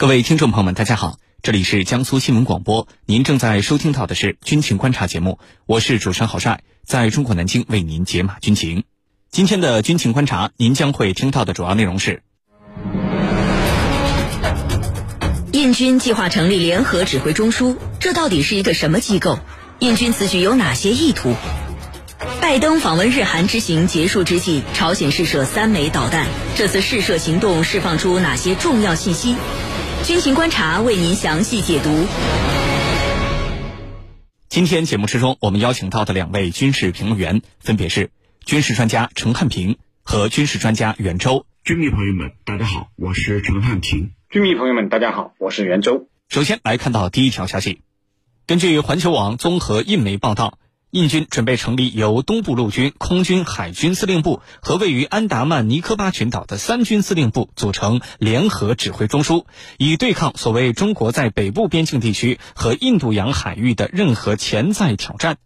各位听众朋友们，大家好，这里是江苏新闻广播，您正在收听到的是军情观察节目，我是主持人郝帅，在中国南京为您解码军情。今天的军情观察，您将会听到的主要内容是：印军计划成立联合指挥中枢，这到底是一个什么机构？印军此举有哪些意图？拜登访问日韩之行结束之际，朝鲜试射三枚导弹，这次试射行动释放出哪些重要信息？军情观察为您详细解读。今天节目之中，我们邀请到的两位军事评论员分别是军事专家陈汉平和军事专家袁周。军迷朋友们，大家好，我是陈汉平。军迷朋友们，大家好，我是袁周。首先来看到第一条消息，根据环球网综合印媒报道。印军准备成立由东部陆军、空军、海军司令部和位于安达曼尼科巴群岛的三军司令部组成联合指挥中枢，以对抗所谓中国在北部边境地区和印度洋海域的任何潜在挑战。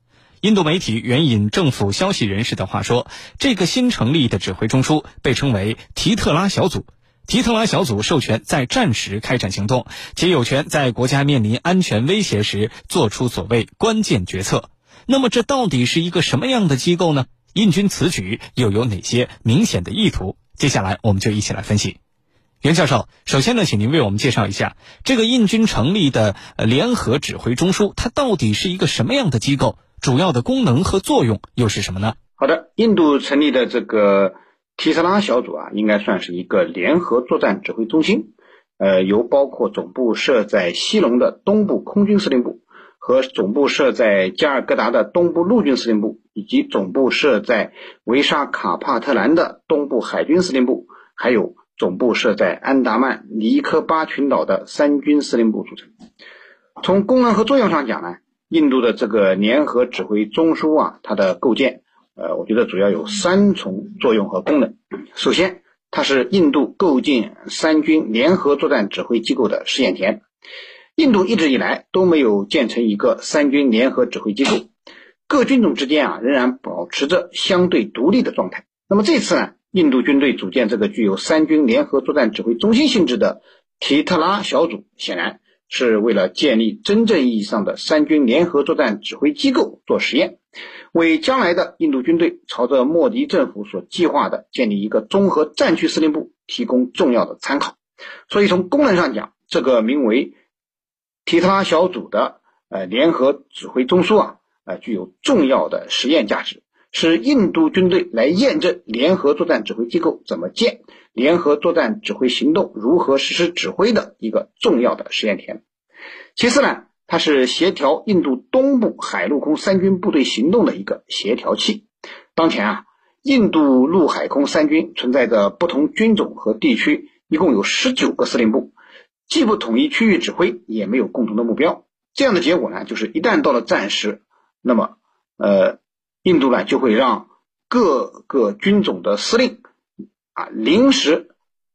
印度媒体援引政府消息人士的话说，这个新成立的指挥中枢被称为“提特拉小组”。提特拉小组授权在战时开展行动，且有权在国家面临安全威胁时做出所谓关键决策。那么这到底是一个什么样的机构呢？印军此举又有哪些明显的意图？接下来我们就一起来分析。袁教授，首先呢，请您为我们介绍一下这个印军成立的联合指挥中枢，它到底是一个什么样的机构？主要的功能和作用又是什么呢？好的，印度成立的这个提斯拉小组啊，应该算是一个联合作战指挥中心，呃，由包括总部设在西隆的东部空军司令部。和总部设在加尔各答的东部陆军司令部，以及总部设在维沙卡帕特兰的东部海军司令部，还有总部设在安达曼尼科巴群岛的三军司令部组成。从功能和作用上讲呢，印度的这个联合指挥中枢啊，它的构建，呃，我觉得主要有三重作用和功能。首先，它是印度构建三军联合作战指挥机构的试验田。印度一直以来都没有建成一个三军联合指挥机构，各军种之间啊仍然保持着相对独立的状态。那么这次呢，印度军队组建这个具有三军联合作战指挥中心性质的提特拉小组，显然是为了建立真正意义上的三军联合作战指挥机构做实验，为将来的印度军队朝着莫迪政府所计划的建立一个综合战区司令部提供重要的参考。所以从功能上讲，这个名为提特拉小组的呃联合指挥中枢啊，呃具有重要的实验价值，是印度军队来验证联合作战指挥机构怎么建、联合作战指挥行动如何实施指挥的一个重要的实验田。其次呢，它是协调印度东部海陆空三军部队行动的一个协调器。当前啊，印度陆海空三军存在着不同军种和地区，一共有十九个司令部。既不统一区域指挥，也没有共同的目标，这样的结果呢，就是一旦到了战时，那么，呃，印度呢就会让各个军种的司令啊临时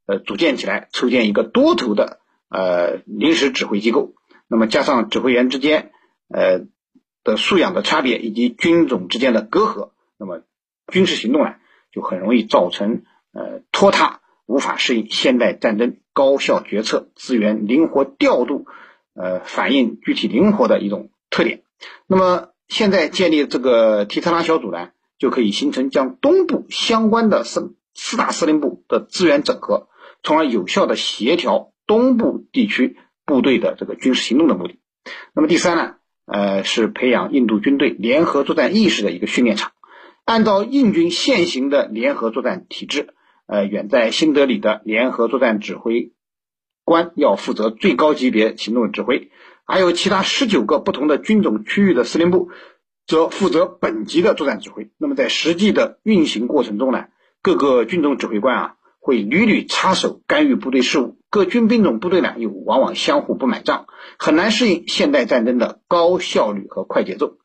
呃组建起来，筹建一个多头的呃临时指挥机构。那么加上指挥员之间呃的素养的差别，以及军种之间的隔阂，那么军事行动呢就很容易造成呃拖沓。无法适应现代战争高效决策、资源灵活调度、呃反应具体灵活的一种特点。那么现在建立这个提特拉小组呢，就可以形成将东部相关的四四大司令部的资源整合，从而有效的协调东部地区部队的这个军事行动的目的。那么第三呢，呃是培养印度军队联合作战意识的一个训练场。按照印军现行的联合作战体制。呃，远在新德里的联合作战指挥官要负责最高级别行动指挥，还有其他十九个不同的军种区域的司令部则负责本级的作战指挥。那么在实际的运行过程中呢，各个军种指挥官啊会屡屡插手干预部队事务，各军兵种部队呢又往往相互不买账，很难适应现代战争的高效率和快节奏。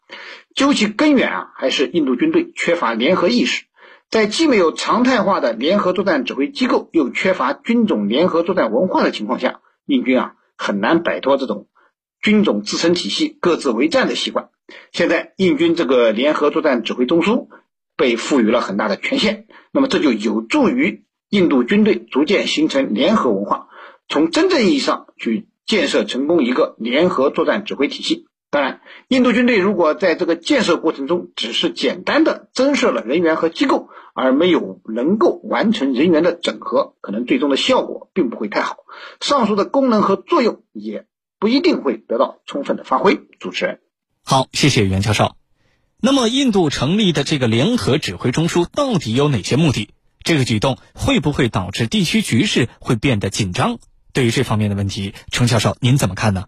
究其根源啊，还是印度军队缺乏联合意识。在既没有常态化的联合作战指挥机构，又缺乏军种联合作战文化的情况下，印军啊很难摆脱这种军种自成体系、各自为战的习惯。现在印军这个联合作战指挥中枢被赋予了很大的权限，那么这就有助于印度军队逐渐形成联合文化，从真正意义上去建设成功一个联合作战指挥体系。当然，印度军队如果在这个建设过程中只是简单的增设了人员和机构，而没有能够完成人员的整合，可能最终的效果并不会太好。上述的功能和作用也不一定会得到充分的发挥。主持人，好，谢谢袁教授。那么，印度成立的这个联合指挥中枢到底有哪些目的？这个举动会不会导致地区局势会变得紧张？对于这方面的问题，程教授您怎么看呢？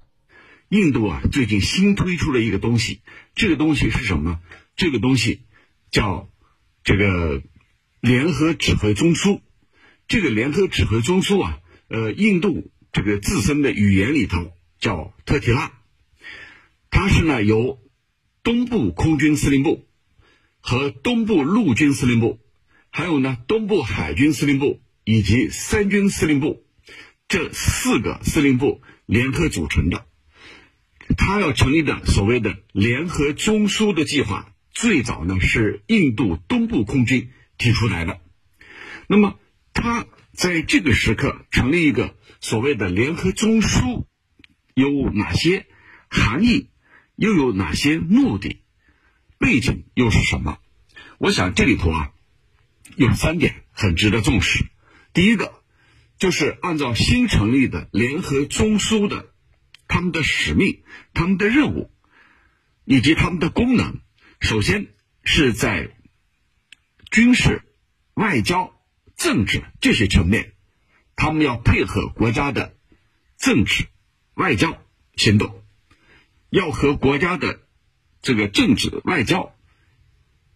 印度啊，最近新推出了一个东西，这个东西是什么？这个东西叫这个联合指挥中枢。这个联合指挥中枢啊，呃，印度这个自身的语言里头叫特提拉，它是呢由东部空军司令部和东部陆军司令部，还有呢东部海军司令部以及三军司令部这四个司令部联合组成的。他要成立的所谓的联合中枢的计划，最早呢是印度东部空军提出来的。那么，他在这个时刻成立一个所谓的联合中枢，有哪些含义？又有哪些目的？背景又是什么？我想这里头啊，有三点很值得重视。第一个，就是按照新成立的联合中枢的。他们的使命、他们的任务以及他们的功能，首先是在军事、外交、政治这些层面，他们要配合国家的政治、外交行动，要和国家的这个政治、外交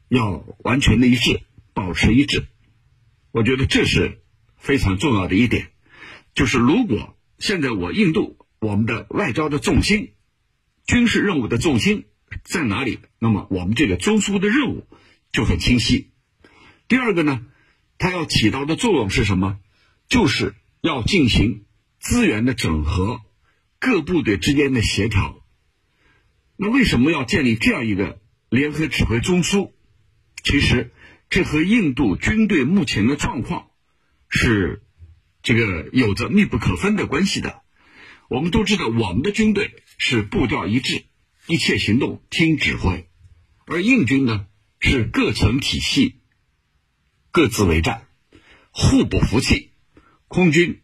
要完全的一致，保持一致。我觉得这是非常重要的一点，就是如果现在我印度。我们的外交的重心、军事任务的重心在哪里？那么我们这个中枢的任务就很清晰。第二个呢，它要起到的作用是什么？就是要进行资源的整合、各部队之间的协调。那为什么要建立这样一个联合指挥中枢？其实这和印度军队目前的状况是这个有着密不可分的关系的。我们都知道，我们的军队是步调一致，一切行动听指挥；而印军呢，是各层体系，各自为战，互不服气。空军、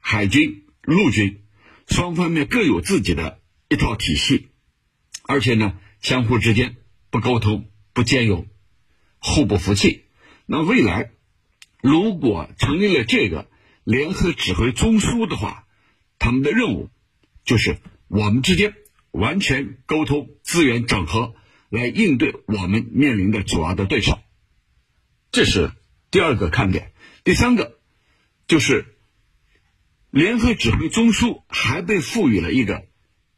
海军、陆军双方面各有自己的一套体系，而且呢，相互之间不沟通、不兼容，互不服气。那未来如果成立了这个联合指挥中枢的话，他们的任务就是我们之间完全沟通、资源整合，来应对我们面临的主要的对手。这是第二个看点。第三个就是联合指挥中枢还被赋予了一个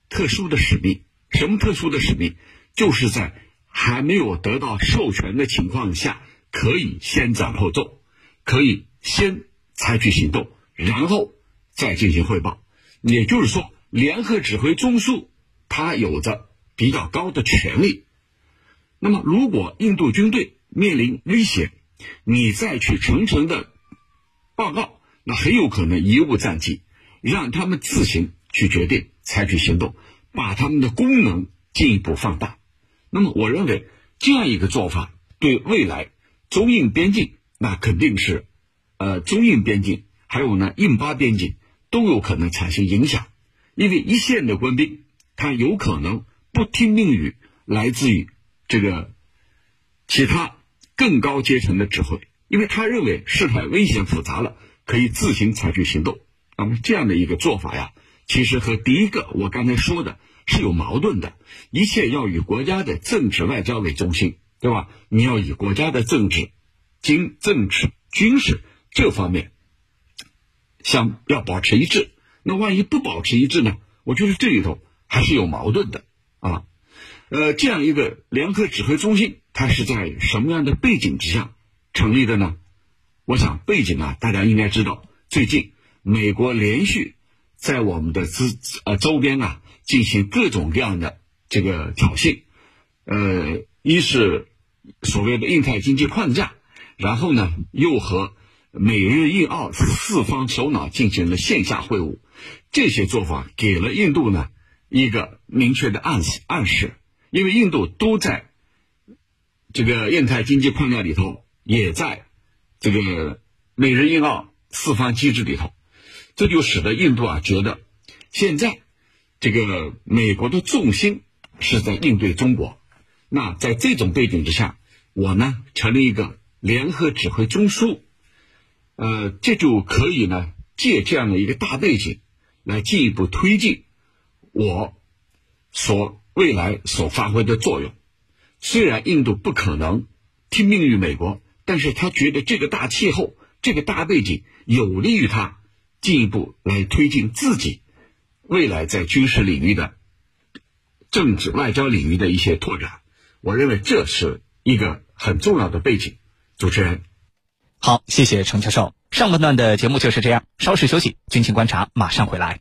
特殊的使命。什么特殊的使命？就是在还没有得到授权的情况下，可以先斩后奏，可以先采取行动，然后再进行汇报。也就是说，联合指挥中枢它有着比较高的权力。那么，如果印度军队面临威胁，你再去层层的报告，那很有可能贻误战机，让他们自行去决定采取行动，把他们的功能进一步放大。那么，我认为这样一个做法对未来中印边境，那肯定是，呃，中印边境还有呢印巴边境。都有可能产生影响，因为一线的官兵他有可能不听命于来自于这个其他更高阶层的指挥，因为他认为事态危险复杂了，可以自行采取行动。那么这样的一个做法呀，其实和第一个我刚才说的是有矛盾的。一切要以国家的政治外交为中心，对吧？你要以国家的政治、经政治、军事这方面。相要保持一致，那万一不保持一致呢？我觉得这里头还是有矛盾的啊。呃，这样一个联合指挥中心，它是在什么样的背景之下成立的呢？我想背景啊，大家应该知道，最近美国连续在我们的资呃周边啊进行各种各样的这个挑衅，呃，一是所谓的印太经济框架，然后呢又和美日印澳四方首脑进行了线下会晤，这些做法给了印度呢一个明确的暗示暗示，因为印度都在这个印太经济框架里头，也在这个美日印澳四方机制里头，这就使得印度啊觉得现在这个美国的重心是在应对中国，那在这种背景之下，我呢成立一个联合指挥中枢。呃，这就可以呢，借这样的一个大背景，来进一步推进我所未来所发挥的作用。虽然印度不可能听命于美国，但是他觉得这个大气候、这个大背景有利于他进一步来推进自己未来在军事领域的、政治外交领域的一些拓展。我认为这是一个很重要的背景。主持人。好，谢谢程教授。上半段的节目就是这样，稍事休息，军情观察马上回来。